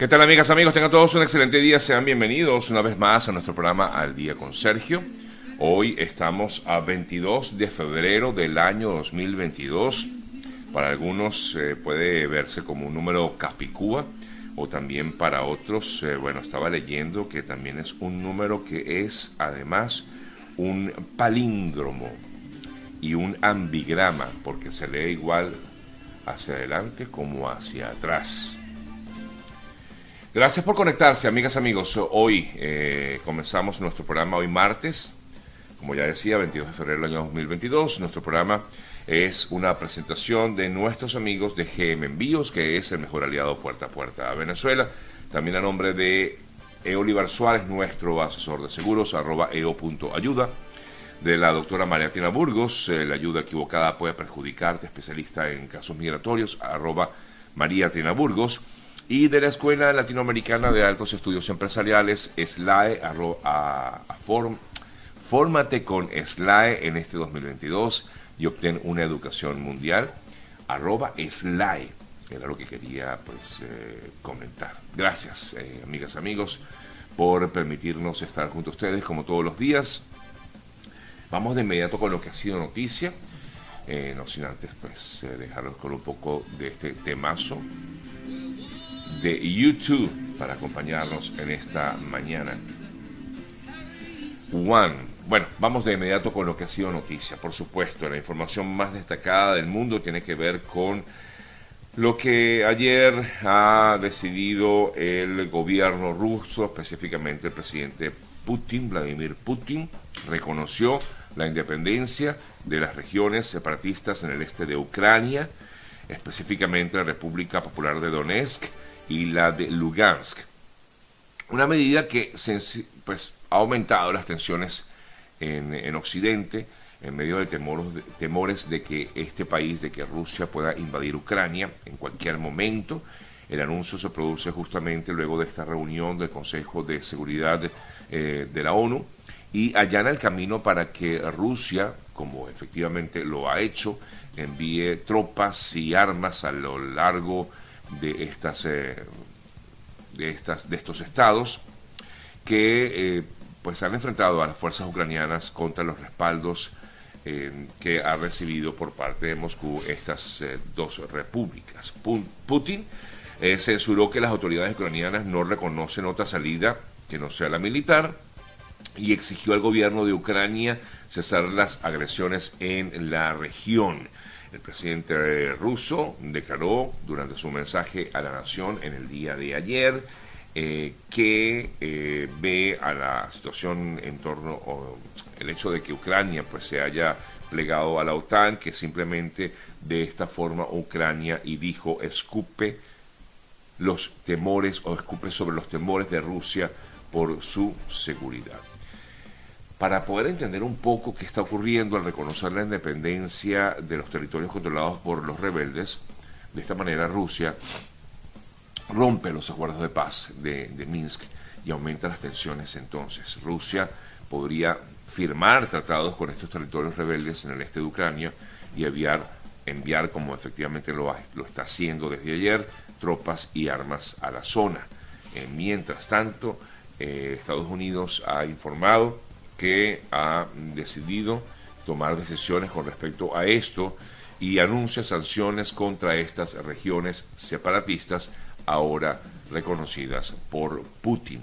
¿Qué tal amigas, amigos? Tengan todos un excelente día. Sean bienvenidos una vez más a nuestro programa Al Día con Sergio. Hoy estamos a 22 de febrero del año 2022. Para algunos eh, puede verse como un número capicúa o también para otros, eh, bueno, estaba leyendo que también es un número que es además un palíndromo y un ambigrama porque se lee igual hacia adelante como hacia atrás. Gracias por conectarse, amigas, amigos. Hoy eh, comenzamos nuestro programa, hoy martes, como ya decía, 22 de febrero del año 2022. Nuestro programa es una presentación de nuestros amigos de GM Envíos, que es el mejor aliado puerta a puerta a Venezuela. También a nombre de Olivar Suárez, nuestro asesor de seguros, arroba eo.ayuda. De la doctora María Tina Burgos, eh, la ayuda equivocada puede perjudicarte, especialista en casos migratorios, arroba María Tina Burgos y de la Escuela Latinoamericana de Altos Estudios Empresariales, SLAE, a, form, fórmate con SLAE en este 2022 y obtén una educación mundial, arroba SLAE, era lo que quería pues eh, comentar. Gracias, eh, amigas, amigos, por permitirnos estar junto a ustedes como todos los días. Vamos de inmediato con lo que ha sido noticia, eh, no sin antes pues dejarlos con un poco de este temazo de YouTube para acompañarnos en esta mañana. One. Bueno, vamos de inmediato con lo que ha sido noticia. Por supuesto, la información más destacada del mundo tiene que ver con lo que ayer ha decidido el gobierno ruso, específicamente el presidente Putin, Vladimir Putin, reconoció la independencia de las regiones separatistas en el este de Ucrania, específicamente la República Popular de Donetsk y la de Lugansk. Una medida que pues, ha aumentado las tensiones en, Occidente en medio de temores, temores de que este país, de que Rusia pueda invadir Ucrania en cualquier momento. El anuncio se produce justamente luego de esta reunión del Consejo de Seguridad eh, de la ONU y allana el camino para que Rusia, como efectivamente lo ha hecho, envíe tropas y armas a lo largo de estas, eh, de estas de estos estados que eh, pues han enfrentado a las fuerzas ucranianas contra los respaldos eh, que ha recibido por parte de Moscú estas dos repúblicas. Putin censuró que las autoridades ucranianas no reconocen otra salida que no sea la militar y exigió al gobierno de Ucrania cesar las agresiones en la región. El presidente ruso declaró durante su mensaje a la nación en el día de ayer eh, que eh, ve a la situación en torno o el hecho de que Ucrania pues se haya plegado a la OTAN, que simplemente de esta forma Ucrania y dijo escupe los temores o escupe sobre los temores de Rusia por su seguridad para poder entender un poco qué está ocurriendo al reconocer la independencia de los territorios controlados por los rebeldes. De esta manera Rusia rompe los acuerdos de paz de, Minsk y aumenta las tensiones entonces. Rusia podría firmar tratados con estos territorios rebeldes en el este de Ucrania y enviar, enviar como efectivamente lo, lo está haciendo desde ayer, tropas y armas a la zona. Eh, mientras tanto, eh, Estados Unidos ha informado que ha decidido tomar decisiones con respecto a esto y anuncia sanciones contra estas regiones separatistas ahora reconocidas por Putin.